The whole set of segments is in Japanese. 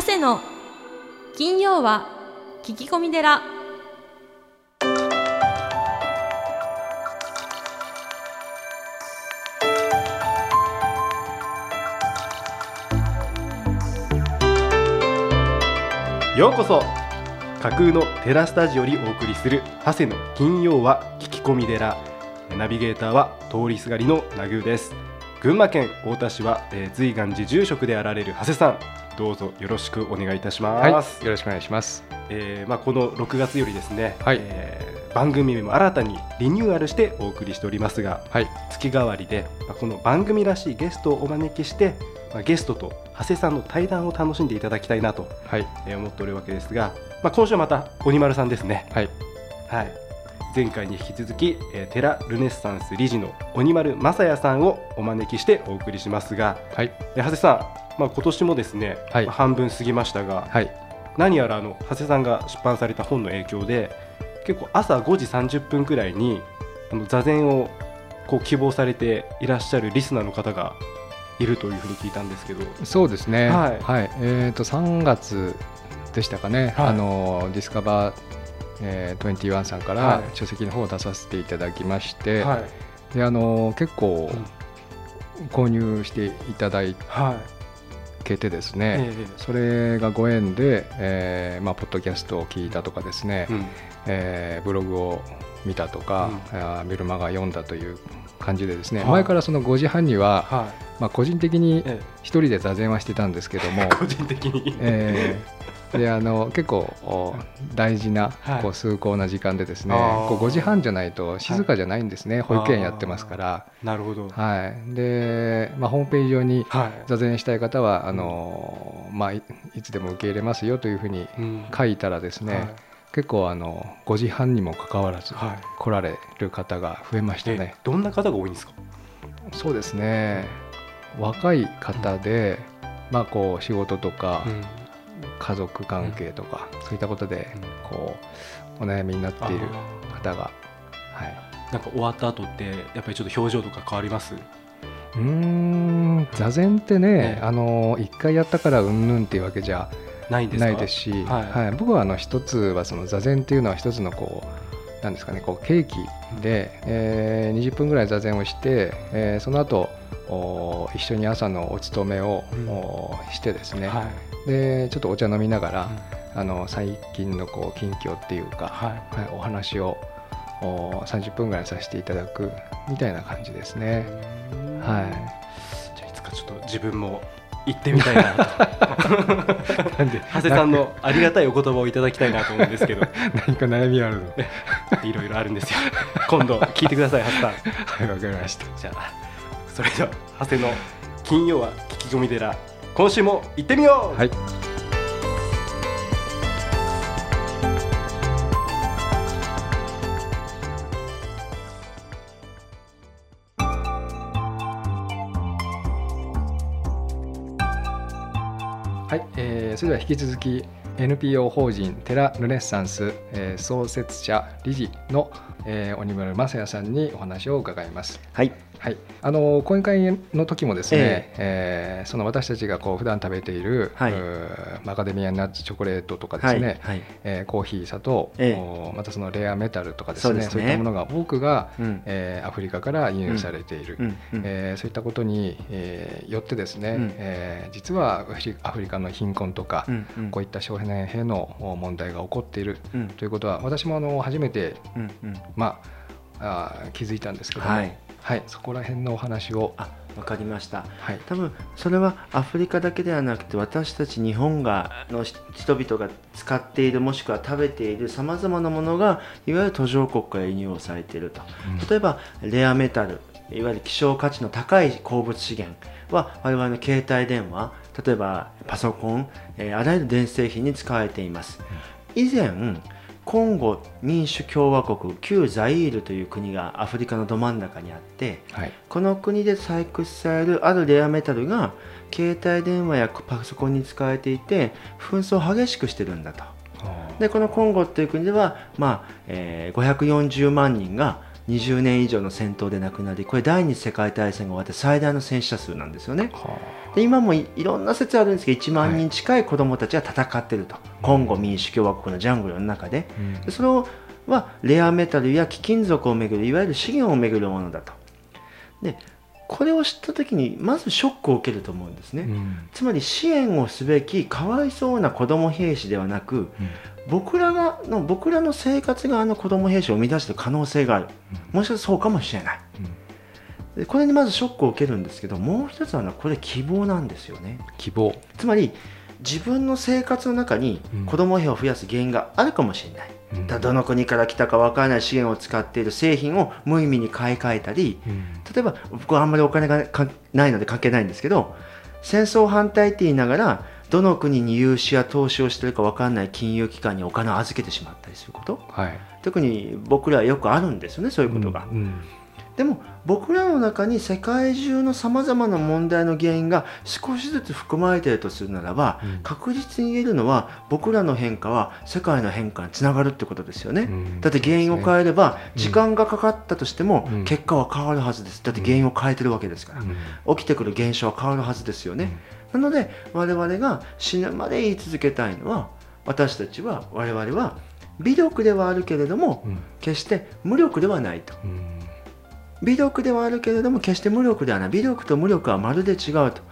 長谷の金曜は聞き込み寺。ようこそ架空のテラスタジオにお送りする長谷の金曜は聞き込み寺。ナビゲーターは通りすがりのナグーです。群馬県太田市は、えー、随願寺住職であられる長谷さん。どうぞよろしくお願いいたします、はい、よろしくお願いします、えーまあ、この6月よりですね、はい。えー番組も新たにリニューアルしてお送りしておりますがはい。月替わりで、まあ、この番組らしいゲストをお招きして、まあ、ゲストと長谷さんの対談を楽しんでいただきたいなと、はい。えー思っておるわけですが、まあ、今週はまた鬼丸さんですね。はい。はい前回に引き続き、えー、テラルネッサンス理事の鬼丸正也さんをお招きしてお送りしますが、はい。えー長谷さん、まあ、今年もですね、はい。まあ半分過ぎましたが、はい。何やらあの長谷さんが出版された本の影響で結構朝5時30分くらいにあの座禅をこう希望されていらっしゃるリスナーの方がいるというふうに聞いたんですけど。そうですね。はい。えっ、と3月でしたかね、はい。あのディスカバー、えー、21さんかはい。ら書籍の方を出させていただきまして、はい。であの結構うん購入していただはいけてですえね、えそれがご縁で、えーまあ、ポッドキャストを聞いたとかですね、うん。えーブログを見たとか、うあーメルマガ読んだという感じでですね、はい。前からその5時半には、はまあ、個人的に一人で座禅はしてたんですけどもえ、個人的に、えーであの結構お大事なはい。こう崇高な時間でですね、あー。こう5時半じゃないと静かじゃないんですね、保育園やってますから、なるほど。はい。でまあ、ホームページ上にはい。座禅したい方はあの、まあ、いいつでも受け入れますよというふうにうん。書いたらですね、はい。結構あの5時半にもかかわらずはい。来られる方が増えましたえね。どんな方が多いんですか？そうですね。若い方で、まあ、こう仕事とか、うん家族関係とか、そういったことでうん。こうお悩みになっているあ方が、はい、ーなんか終わった後ってやっぱりちょっと表情とか変わります？うーん座禅ってね、ええ。あの一回やったからうんぬんっていうわけじゃないんですか？ないですし、はい。はい。僕はあの一つはその座禅っていうのは一つのこうなんですかねこう契機で、えー20分ぐらい座禅をして、えーその後お一緒に朝のお勤めを、してですね、はい。でちょっとお茶飲みながら、うん。あの最近のこう近況っていうか、はい。はい、お話をお30分ぐらいさせていただくみたいな感じですね。はい。じゃあいつかちょっと自分も行ってみたいなと。なんで長谷さんのありがたいお言葉をいただきたいなと思うんですけど。何か悩みあるの？いろいろあるんですよ。今度聞いてください長谷さんはいわかりました。じゃあそれでは長谷の金曜は聞き込み寺今週も行ってみよう、はい、それでは引き続き NPO 法人テラルネッサンス、えー創設者理事の、えー鬼村正也さんにお話を伺います。はい、はい、あの講演会の時もですね、ええ。ーその私たちがこう普段食べている、はい。マカデミアナッツチョコレートとかですね、はい、えーコーヒー砂糖、ええ。おまたそのレアメタルとかですねそういったものが多くが、うん、えーアフリカから輸入されている、うん、うん、えーそういったことに、えーよってですね、うん。えー実はアフリアフリカの貧困とか、うん、うん、こういった少年兵のお問題が起こっているうん、ということは私もあの初めて、うん、うん、まあ、あー気づいたんですけども、はい、はい、そこら辺のお話を、あ、わかりました。はい、多分それはアフリカだけではなくて私たち日本がのし人々が使っているもしくは食べているさまざまなものがいわゆる途上国から輸入をされていると。例えばレアメタルいわゆる希少価値の高い鉱物資源は我々の携帯電話例えばパソコン、えーあらゆる電子製品に使われています。以前コンゴ民主共和国旧ザイールという国がアフリカのど真ん中にあってはい、この国で採掘されるあるレアメタルが携帯電話やパソコンに使われていて紛争を激しくしてるんだと。でこのコンゴっていう国では、まあえー540万人が20年以上の戦闘で亡くなりこれ第二次世界大戦が終わって最大の戦死者数なんですよね。はで今もいいろんな説あるんですけど1万人近い子どもたちが戦ってると、コンゴ民主共和国のジャングルの中で。あうん。でそれをはレアメタルや貴金属をめぐるいわゆる資源をめぐるものだと。でこれを知った時にまずショックを受けると思うんですね、うん。つまり支援をすべきかわいそうな子ども兵士ではなく僕らがの僕らの生活があの子ども兵士を生み出している可能性がある。もしかしたらそうかもしれない。でこれにまずショックを受けるんですけどもう一つはねこれ希望なんですよね。希望。つまり自分の生活の中にうん。子ども兵を増やす原因があるかもしれない、どの国から来たか分からない資源を使っている製品を無意味に買い替えたりうん。例えば僕はあんまりお金がかないので関係ないんですけど戦争反対って言いながらどの国に融資や投資をしてるか分かんない金融機関にお金を預けてしまったりすること。はい。特に僕らはよくあるんですよねそういうことが、うんでも僕らの中に世界中のさまざまな問題の原因が少しずつ含まれているとするならば、うん。確実に言えるのは僕らの変化は世界の変化につながるってことですよね、うんだって原因を変えればうん時間がかかったとしてもうん。結果は変わるはずです。だって原因を変えてるわけですから、うん。起きてくる現象は変わるはずですよね、なので我々が死ぬまで言い続けたいのは私たちは我々は微力ではあるけれどもうん。決して無力ではないと。うん微力ではあるけれども決して無力ではない。微力と無力はまるで違うと。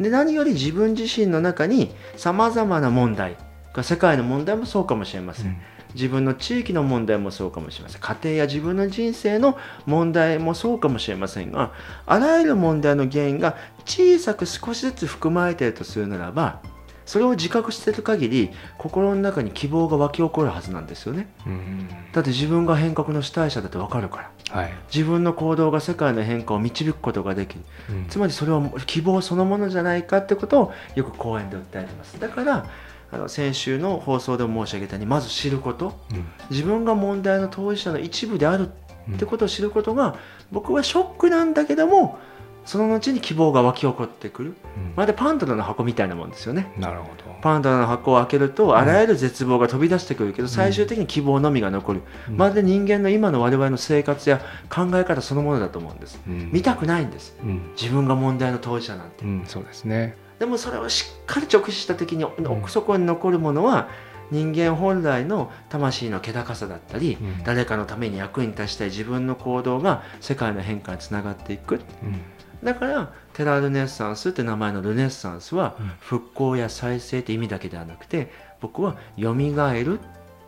で何より自分自身の中にさまざまな問題が世界の問題もそうかもしれません、自分の地域の問題もそうかもしれません。家庭や自分の人生の問題もそうかもしれませんがあらゆる問題の原因が小さく少しずつ含まれているとするならばそれを自覚している限り心の中に希望が湧き起こるはずなんですよね。うん。だって自分が変革の主体者だってわかるから。はい。自分の行動が世界の変化を導くことができる。うん。つまりそれは希望そのものじゃないかってことをよく講演で訴えてます。だからあの先週の放送でも申し上げたようにまず知ること。うん。自分が問題の当事者の一部であるってことを知ることが僕はショックなんだけどもその後に希望が湧き起こってくる。うん。まるでパンドラの箱みたいなもんですよね。なるほど。パンドラの箱を開けるとあらゆる絶望が飛び出してくるけど最終的に希望のみが残る。うん。まるで人間の今の我々の生活や考え方そのものだと思うんです。うん。見たくないんです。うん。自分が問題の当事者なんて。うんそうですね。でもそれをしっかり直視した時にん。奥底に残るものは人間本来の魂の気高さだったり、うん。誰かのために役に立ちたい自分の行動が世界の変化につながっていく。うんだからテラルネッサンスって名前のルネッサンスはうん。復興や再生って意味だけではなくて僕は蘇るっ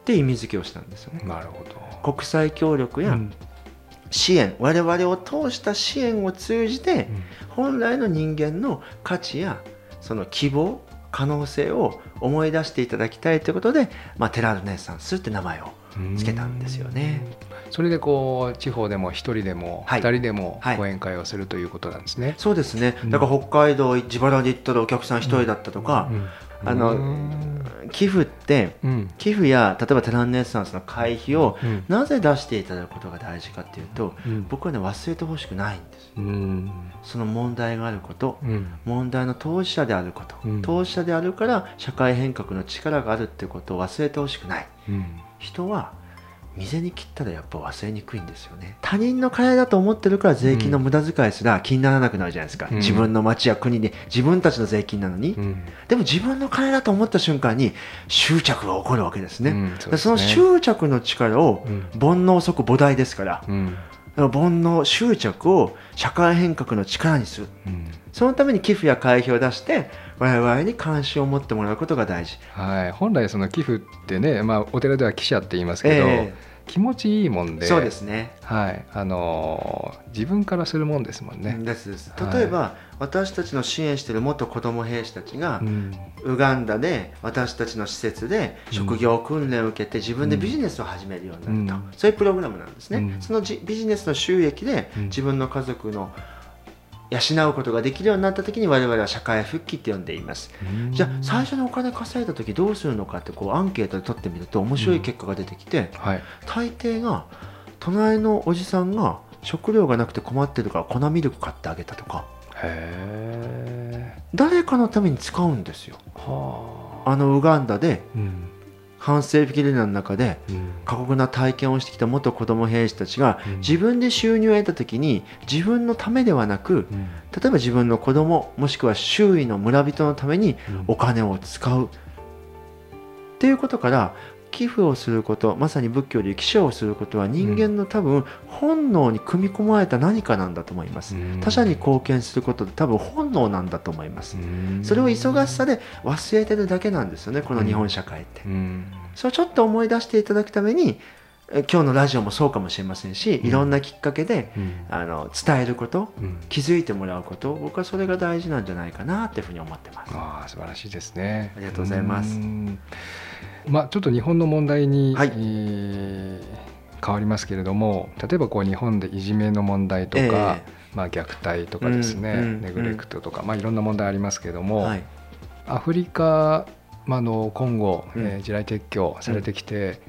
て意味付けをしたんですよね。なるほど。国際協力やうん。支援、我々を通した支援を通じて本来の人間の価値やその希望可能性を思い出していただきたいということで、まあ、テラルネッサンスって名前をうんつけたんですよね。それでこう地方でも一人でもはい。二人でもはい。講演会をするということなんですね。そうですね。うん。だから北海道自腹で行ったらお客さん一人だったとか、うん。あのうん寄付ってうん。寄付や例えばテラルネッサンスの会費をうん。なぜ出していただくことが大事かっていうとうん。僕はね忘れてほしくないんです。うん。その問題があることうん。問題の当事者であること、うん。当事者であるから社会変革の力があるっていうことを忘れてほしくない。うん。人は水に切ったらやっぱ忘れにくいんですよね。他人の金だと思ってるから税金の無駄遣いすら気にならなくなるじゃないですか、うん。自分の町や国で。自分たちの税金なのに、うん。でも自分の金だと思った瞬間に執着が起こるわけですね、うんそうですね。でその執着の力をうん。煩悩即菩提ですから。うん。煩悩執着を社会変革の力にする。うん。そのために寄付や会費を出して我々に関心を持ってもらうことが大事。はい、本来その寄付ってね、まあ、お寺では寄者って言いますけど、え気持ちいいもんで。えそうですね。はい。あのー自分からするもんですもんね。ですです。はい。例えば、私たちの支援している元子ども兵士たちがう、ん。ウガンダで私たちの施設で職業訓練を受けて自分でビジネスを始めるようになると、うん。そういうプログラムなんですね、うん。そのじビジネスの収益でうん。自分の家族の養うことができるようになった時に我々は社会復帰って呼んでいます。うん。じゃあ最初にお金稼いだ時どうするのかってこうアンケートで取ってみると面白い結果が出てきて、はい。大抵が隣のおじさんが食料がなくて困ってるから粉ミルク買ってあげたとか。へえ誰かのために使うんですよ。はあ。あのウガンダでうん反政府ゲリラの中で過酷な体験をしてきた元子供兵士たちがうん。自分で収入を得た時に自分のためではなく例えば自分の子供もしくは周囲の村人のためにお金を使う。っていうことから寄付をすることまさに仏教で寄生をすることは人間の多分本能に組み込まれた何かなんだと思います。他者に貢献することって多分本能なんだと思います。それを忙しさで忘れてるだけなんですよねこの日本社会って。うん。それをちょっと思い出していただくためにえ今日のラジオもそうかもしれませんしいろんなきっかけでうん。あの伝えることうん。気づいてもらうこと僕はそれが大事なんじゃないかなっていうふうに思ってます。ああ素晴らしいですね。ありがとうございます。うん。まあちょっと日本の問題に、はい。えー変わりますけれども、例えばこう日本でいじめの問題とか、えまあ虐待とかですね、うんうんネグレクトとか、まあいろんな問題ありますけれども、はい。アフリカ、まあ、あの今後、うん。えー地雷撤去されてきて、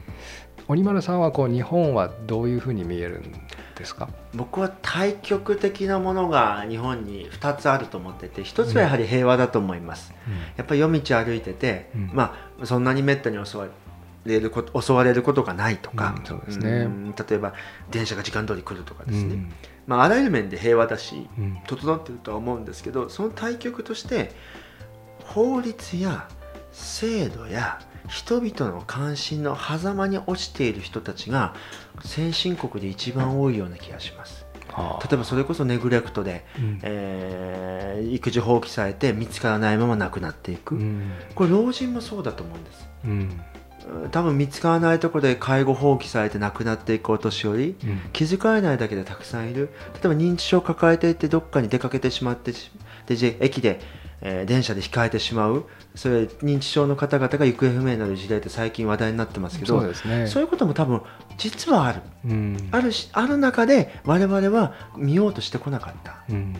鬼丸さんはこう日本はどういうふうに見えるんですか？僕は対極的なものが日本に2つあると思ってて1つはやはり平和だと思います。やっぱり夜道歩いてて、うん。まあそんなにめったに襲われること襲われることがないとか、うんそうですね。ん例えば電車が時間通り来るとかですね、うん。まあ、あらゆる面で平和だしうん。整ってるとは思うんですけどその対極として法律や制度や人々の関心の狭間に落ちている人たちが先進国で一番多いような気がします。はあ。例えばそれこそネグレクトで、うん。えー育児放棄されて見つからないまま亡くなっていく、うん。これ老人もそうだと思うんです。うん。うん多分見つからないところで介護放棄されて亡くなっていくお年寄りうん。気づかれないだけでたくさんいる。例えば認知症を抱えていてどっかに出かけてしまってしでじ駅で、えー電車で控えてしまうそれ認知症の方々が行方不明になる時代って最近話題になってますけどそうですね。そういうことも多分実はある。うん。あるしある中で我々は見ようとしてこなかった。うん。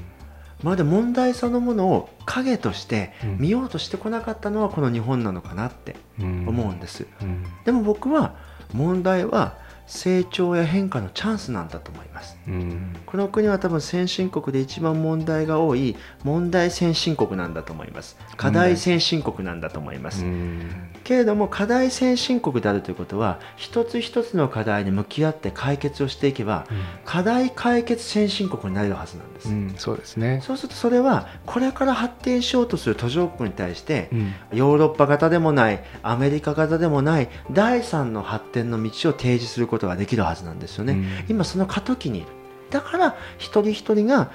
まだ問題そのものを影としてうん。見ようとしてこなかったのはこの日本なのかなってうん。思うんです、うん。でも僕は問題は成長や変化のチャンスなんだと思います。うん。この国は多分先進国で一番問題が多い問題先進国なんだと思います。課題先進国なんだと思います、うん。けれども課題先進国であるということは一つ一つの課題に向き合って解決をしていけば課題解決先進国になれるはずなんです、うんそうですね。そうするとそれはこれから発展しようとする途上国に対してうん。ヨーロッパ型でもないアメリカ型でもない第三の発展の道を提示することができるはずなんですよね、うん。今その過渡期に。いるだから一人一人が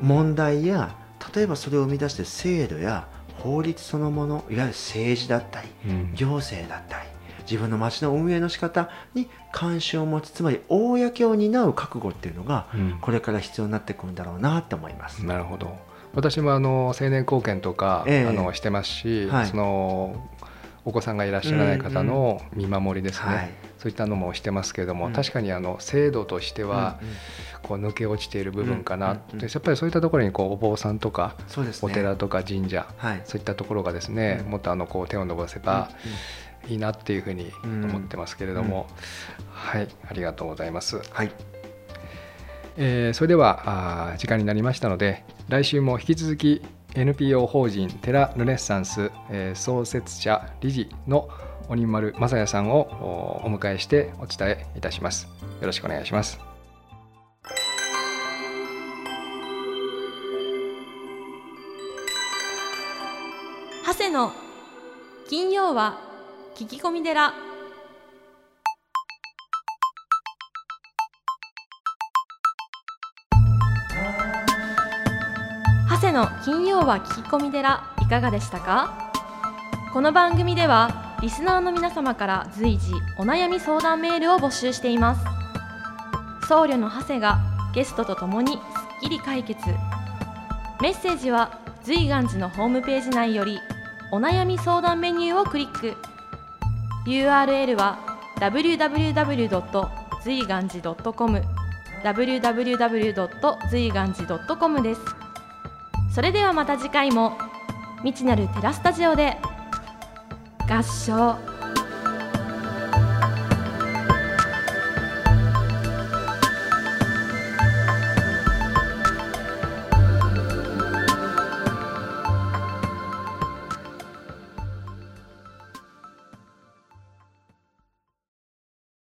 問題や例えばそれを生み出して制度や法律そのものいわゆる政治だったりうん。行政だったり自分の町の運営の仕方に関心を持つつまり公を担う覚悟っていうのがうん。これから必要になってくるんだろうなって思います。なるほど。私もあの青年貢献とか、ええ。あのしてますし、はい。そのお子さんがいらっしゃらない方の見守りですね、はい。そういったのもしてますけれども、うん。確かにあの制度としてはうんうん。こう抜け落ちている部分かな、うんうんやっぱりそういったところにこうお坊さんとかお寺とか神社、はい。そういったところがですね、うん。もっとあのこう手を伸ばせばいいなっていうふうにうん思ってますけれども、はいありがとうございます。はい。えーそれではあー時間になりましたので来週も引き続き NPO 法人テラルネッサンス、えー創設者理事の鬼丸正也さんをおお迎えしてお伝えいたします。よろしくお願いします。長谷の金曜は聞き込み寺の金曜は聞き込み寺いかがでしたか？この番組ではリスナーの皆様から随時お悩み相談メールを募集しています僧侶の長谷がゲストとともにすっきり解決メッセージは随願寺のホームページ内よりお悩み相談メニューをクリック URL は www. 随願寺 .com www. 随願寺 .com ですそれではまた次回も未知なるテラスタジオで合唱